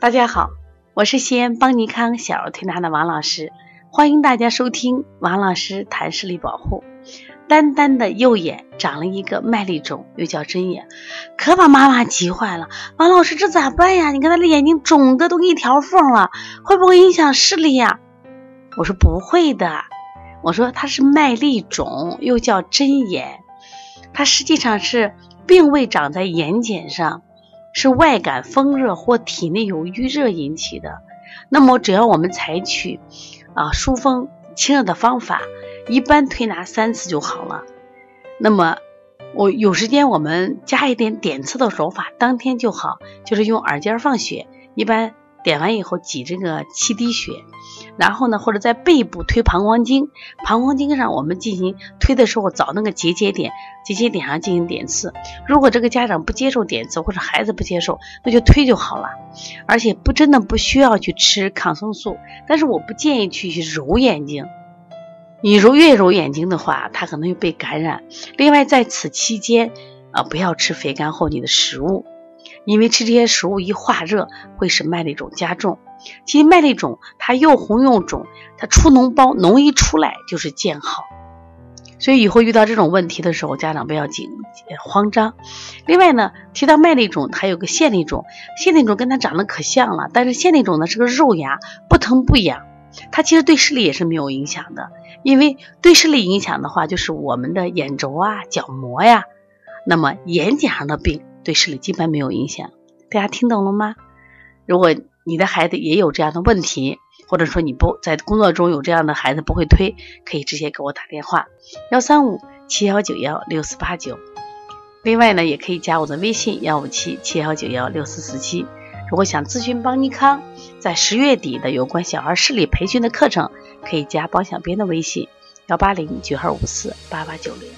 大家好，我是西安邦尼康小儿推拿的王老师，欢迎大家收听王老师谈视力保护。丹丹的右眼长了一个麦粒肿，又叫针眼，可把妈妈急坏了。王老师，这咋办呀？你看他的眼睛肿的都一条缝了，会不会影响视力呀？我说不会的，我说它是麦粒肿，又叫针眼，它实际上是并未长在眼睑上。是外感风热或体内有淤热引起的，那么只要我们采取啊疏风清热的方法，一般推拿三次就好了。那么我有时间我们加一点点刺的手法，当天就好，就是用耳尖放血，一般。点完以后挤这个七滴血，然后呢，或者在背部推膀胱经，膀胱经上我们进行推的时候找那个结节点，结节点上进行点刺。如果这个家长不接受点刺，或者孩子不接受，那就推就好了。而且不真的不需要去吃抗生素，但是我不建议去揉眼睛，你揉越揉眼睛的话，它可能会被感染。另外在此期间啊，不要吃肥甘厚腻的食物。因为吃这些食物一化热，会使麦粒肿加重。其实麦粒肿它又红又肿，它出脓包，脓一出来就是见好。所以以后遇到这种问题的时候，家长不要紧慌张。另外呢，提到麦粒肿，还有个腺粒肿，腺粒肿跟它长得可像了，但是腺粒肿呢是个肉芽，不疼不痒，它其实对视力也是没有影响的。因为对视力影响的话，就是我们的眼轴啊、角膜呀，那么眼睑上的病。对视力基本没有影响，大家听懂了吗？如果你的孩子也有这样的问题，或者说你不在工作中有这样的孩子不会推，可以直接给我打电话幺三五七幺九幺六四八九。另外呢，也可以加我的微信幺五七七幺九幺六四四七。如果想咨询邦尼康在十月底的有关小儿视力培训的课程，可以加包小编的微信幺八零九二五四八八九零。